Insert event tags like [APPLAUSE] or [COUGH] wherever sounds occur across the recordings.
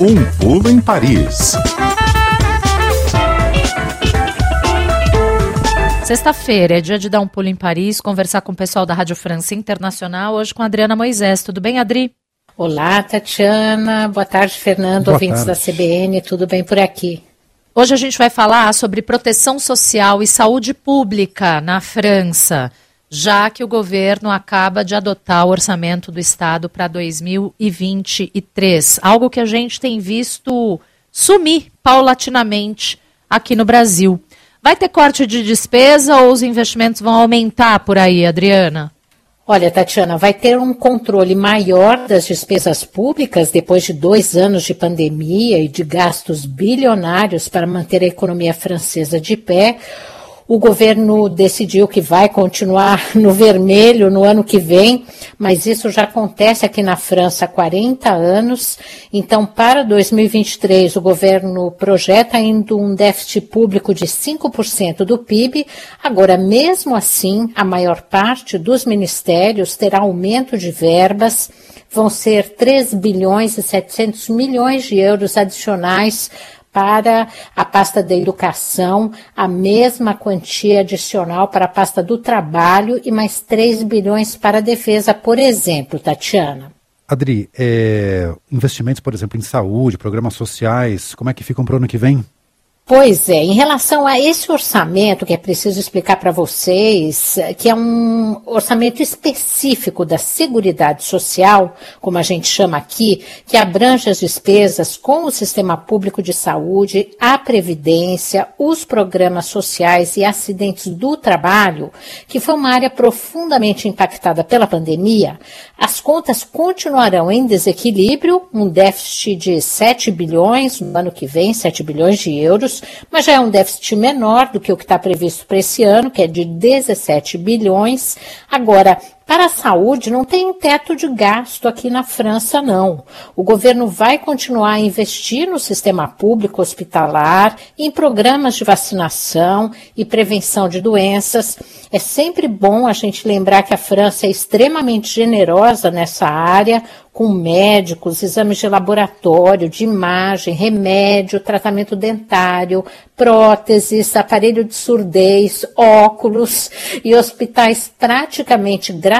Um pulo em Paris. Sexta-feira é dia de dar um pulo em Paris, conversar com o pessoal da Rádio França Internacional, hoje com a Adriana Moisés. Tudo bem, Adri? Olá, Tatiana. Boa tarde, Fernando, Boa ouvintes tarde. da CBN. Tudo bem por aqui? Hoje a gente vai falar sobre proteção social e saúde pública na França, já que o governo acaba de adotar o orçamento do Estado para 2023, algo que a gente tem visto sumir paulatinamente aqui no Brasil. Vai ter corte de despesa ou os investimentos vão aumentar por aí, Adriana? Olha, Tatiana, vai ter um controle maior das despesas públicas depois de dois anos de pandemia e de gastos bilionários para manter a economia francesa de pé. O governo decidiu que vai continuar [LAUGHS] no vermelho no ano que vem, mas isso já acontece aqui na França há 40 anos. Então, para 2023, o governo projeta ainda um déficit público de 5% do PIB. Agora, mesmo assim, a maior parte dos ministérios terá aumento de verbas vão ser 3 bilhões e 700 milhões de euros adicionais para a pasta da educação, a mesma quantia adicional para a pasta do trabalho e mais 3 bilhões para a defesa, por exemplo, Tatiana. Adri, é, investimentos, por exemplo, em saúde, programas sociais, como é que ficam para o ano que vem? Pois é, em relação a esse orçamento, que é preciso explicar para vocês, que é um orçamento específico da Seguridade Social, como a gente chama aqui, que abrange as despesas com o sistema público de saúde, a previdência, os programas sociais e acidentes do trabalho, que foi uma área profundamente impactada pela pandemia, as contas continuarão em desequilíbrio, um déficit de 7 bilhões no ano que vem, 7 bilhões de euros, mas já é um déficit menor do que o que está previsto para esse ano, que é de 17 bilhões. Agora, para a saúde, não tem teto de gasto aqui na França, não. O governo vai continuar a investir no sistema público hospitalar, em programas de vacinação e prevenção de doenças. É sempre bom a gente lembrar que a França é extremamente generosa nessa área, com médicos, exames de laboratório, de imagem, remédio, tratamento dentário, próteses, aparelho de surdez, óculos e hospitais praticamente gratuitos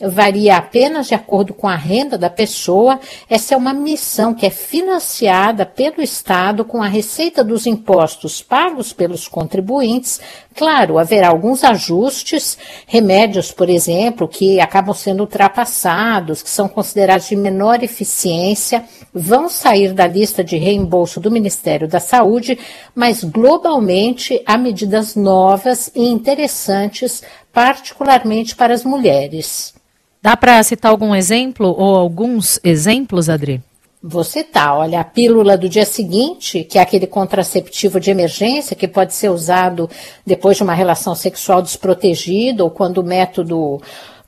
varia apenas de acordo com a renda da pessoa. Essa é uma missão que é financiada pelo Estado com a receita dos impostos pagos pelos contribuintes. Claro, haverá alguns ajustes, remédios, por exemplo, que acabam sendo ultrapassados, que são considerados de menor eficiência, vão sair da lista de reembolso do Ministério da Saúde, mas globalmente há medidas novas e interessantes, particularmente para as mulheres. Dá para citar algum exemplo ou alguns exemplos, Adri? Você tá, olha, a pílula do dia seguinte, que é aquele contraceptivo de emergência que pode ser usado depois de uma relação sexual desprotegida ou quando o método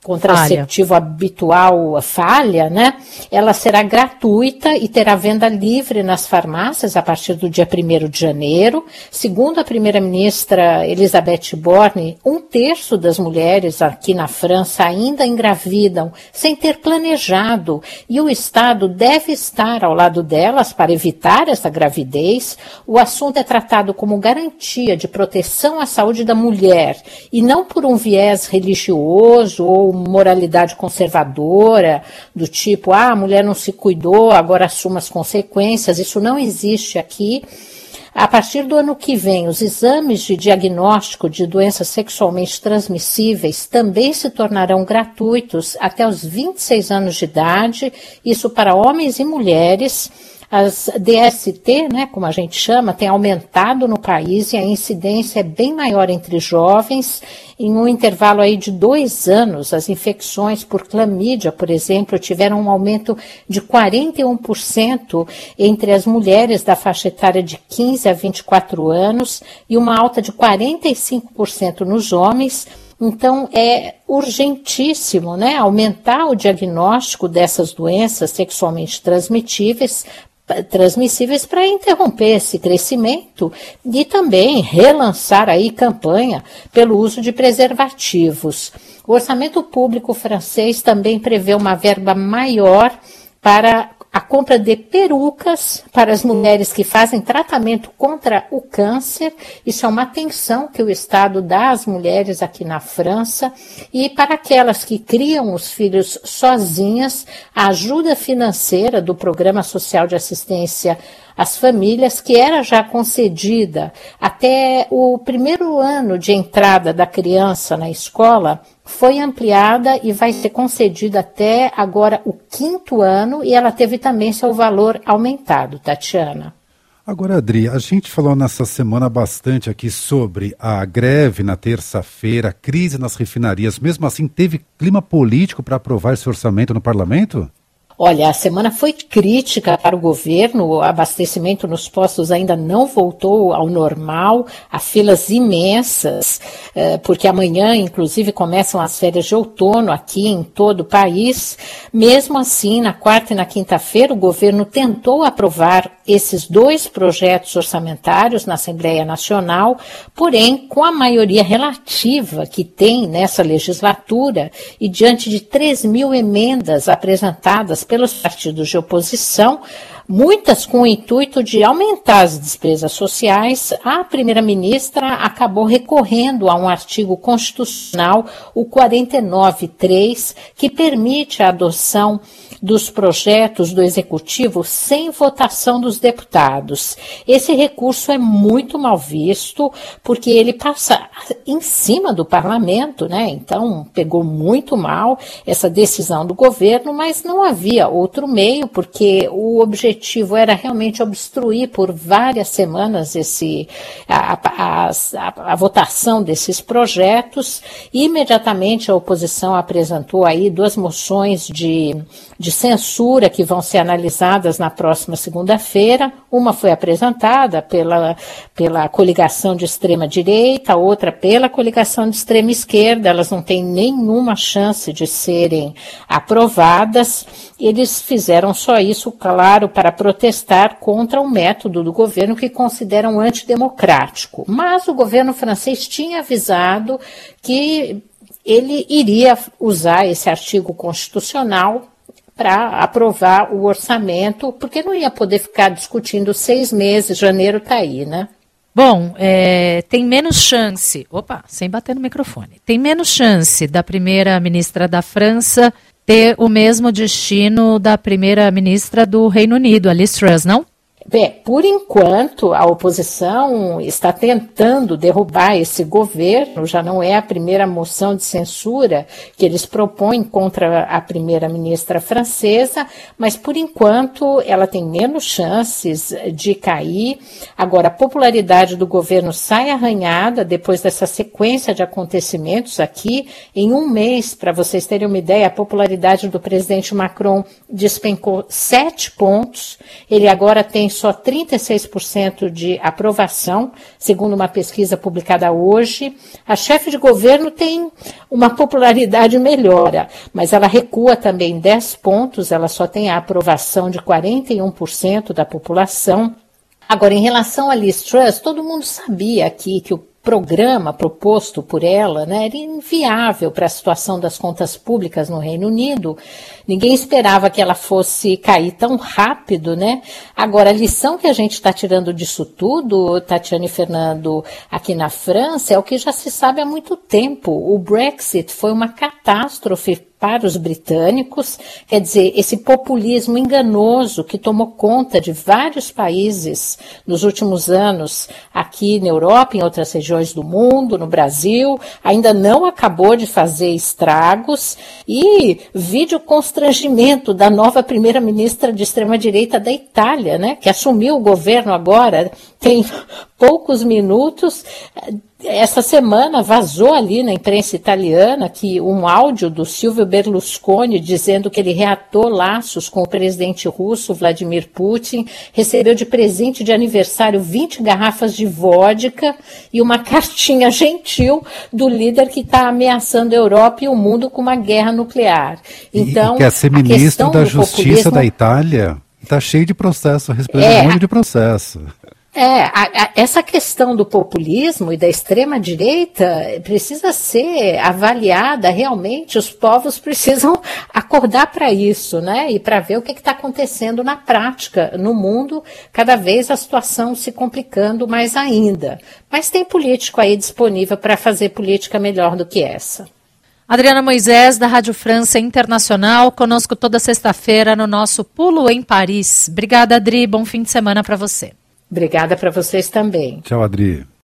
contraceptivo falha. habitual falha, né? Ela será gratuita e terá venda livre nas farmácias a partir do dia 1 de janeiro. Segundo a primeira-ministra Elizabeth Borne, um terço das mulheres aqui na França ainda engravidam sem ter planejado e o Estado deve estar ao lado delas para evitar essa gravidez. O assunto é tratado como garantia de proteção à saúde da mulher e não por um viés religioso ou moralidade conservadora, do tipo, ah, a mulher não se cuidou, agora assuma as consequências. Isso não existe aqui. A partir do ano que vem, os exames de diagnóstico de doenças sexualmente transmissíveis também se tornarão gratuitos até os 26 anos de idade, isso para homens e mulheres. As DST, né, como a gente chama, tem aumentado no país e a incidência é bem maior entre jovens. Em um intervalo aí de dois anos, as infecções por clamídia, por exemplo, tiveram um aumento de 41% entre as mulheres da faixa etária de 15 a 24 anos e uma alta de 45% nos homens. Então, é urgentíssimo né, aumentar o diagnóstico dessas doenças sexualmente transmitíveis transmissíveis para interromper esse crescimento e também relançar aí campanha pelo uso de preservativos. O orçamento público francês também prevê uma verba maior para compra de perucas para as mulheres que fazem tratamento contra o câncer. Isso é uma atenção que o Estado dá às mulheres aqui na França. E para aquelas que criam os filhos sozinhas, a ajuda financeira do Programa Social de Assistência às famílias, que era já concedida até o primeiro ano de entrada da criança na escola, foi ampliada e vai ser concedida até agora o quinto ano e ela teve também seu valor aumentado, Tatiana. Agora, Adri, a gente falou nessa semana bastante aqui sobre a greve na terça-feira, crise nas refinarias. Mesmo assim, teve clima político para aprovar esse orçamento no parlamento? Olha, a semana foi crítica para o governo, o abastecimento nos postos ainda não voltou ao normal, há filas imensas, eh, porque amanhã, inclusive, começam as férias de outono aqui em todo o país. Mesmo assim, na quarta e na quinta-feira, o governo tentou aprovar esses dois projetos orçamentários na Assembleia Nacional, porém, com a maioria relativa que tem nessa legislatura e diante de 3 mil emendas apresentadas pelos partidos de oposição, muitas com o intuito de aumentar as despesas sociais, a primeira-ministra acabou recorrendo a um artigo constitucional, o 49.3, que permite a adoção dos projetos do executivo sem votação dos deputados. Esse recurso é muito mal visto porque ele passa em cima do parlamento, né? Então pegou muito mal essa decisão do governo, mas não havia outro meio porque o objetivo era realmente obstruir por várias semanas esse a, a, a, a votação desses projetos. Imediatamente a oposição apresentou aí duas moções de, de de censura que vão ser analisadas na próxima segunda-feira. Uma foi apresentada pela, pela coligação de extrema-direita, outra pela coligação de extrema-esquerda. Elas não têm nenhuma chance de serem aprovadas. Eles fizeram só isso, claro, para protestar contra o método do governo que consideram antidemocrático. Mas o governo francês tinha avisado que ele iria usar esse artigo constitucional para aprovar o orçamento, porque não ia poder ficar discutindo seis meses, janeiro está aí, né? Bom, é, tem menos chance, opa, sem bater no microfone, tem menos chance da primeira-ministra da França ter o mesmo destino da primeira-ministra do Reino Unido, Alice Truss, não? Bem, por enquanto, a oposição está tentando derrubar esse governo, já não é a primeira moção de censura que eles propõem contra a primeira-ministra francesa, mas por enquanto ela tem menos chances de cair. Agora, a popularidade do governo sai arranhada depois dessa sequência de acontecimentos aqui. Em um mês, para vocês terem uma ideia, a popularidade do presidente Macron despencou sete pontos. Ele agora tem só 36% de aprovação, segundo uma pesquisa publicada hoje. A chefe de governo tem uma popularidade melhora, mas ela recua também 10 pontos, ela só tem a aprovação de 41% da população. Agora, em relação a Liz Truss, todo mundo sabia aqui que o programa proposto por ela né, era inviável para a situação das contas públicas no Reino Unido. Ninguém esperava que ela fosse cair tão rápido, né? Agora, a lição que a gente está tirando disso tudo, Tatiane e Fernando, aqui na França, é o que já se sabe há muito tempo. O Brexit foi uma catástrofe para os britânicos, quer dizer, esse populismo enganoso que tomou conta de vários países nos últimos anos, aqui na Europa, em outras regiões do mundo, no Brasil, ainda não acabou de fazer estragos. E vídeo constrangimento da nova primeira-ministra de extrema-direita da Itália, né, que assumiu o governo agora, tem poucos minutos, essa semana vazou ali na imprensa italiana que um áudio do Silvio Berlusconi dizendo que ele reatou laços com o presidente russo Vladimir Putin, recebeu de presente de aniversário 20 garrafas de vodka e uma cartinha gentil do líder que está ameaçando a Europa e o mundo com uma guerra nuclear. Então, e quer ser ministro da Justiça populismo... da Itália? Está cheio de processo, respeitando é, um monte de processo. É, a, a, essa questão do populismo e da extrema-direita precisa ser avaliada realmente. Os povos [LAUGHS] precisam acordar para isso, né? E para ver o que está acontecendo na prática no mundo, cada vez a situação se complicando mais ainda. Mas tem político aí disponível para fazer política melhor do que essa. Adriana Moisés, da Rádio França Internacional, conosco toda sexta-feira no nosso Pulo em Paris. Obrigada, Adri. Bom fim de semana para você. Obrigada para vocês também. Tchau, Adri.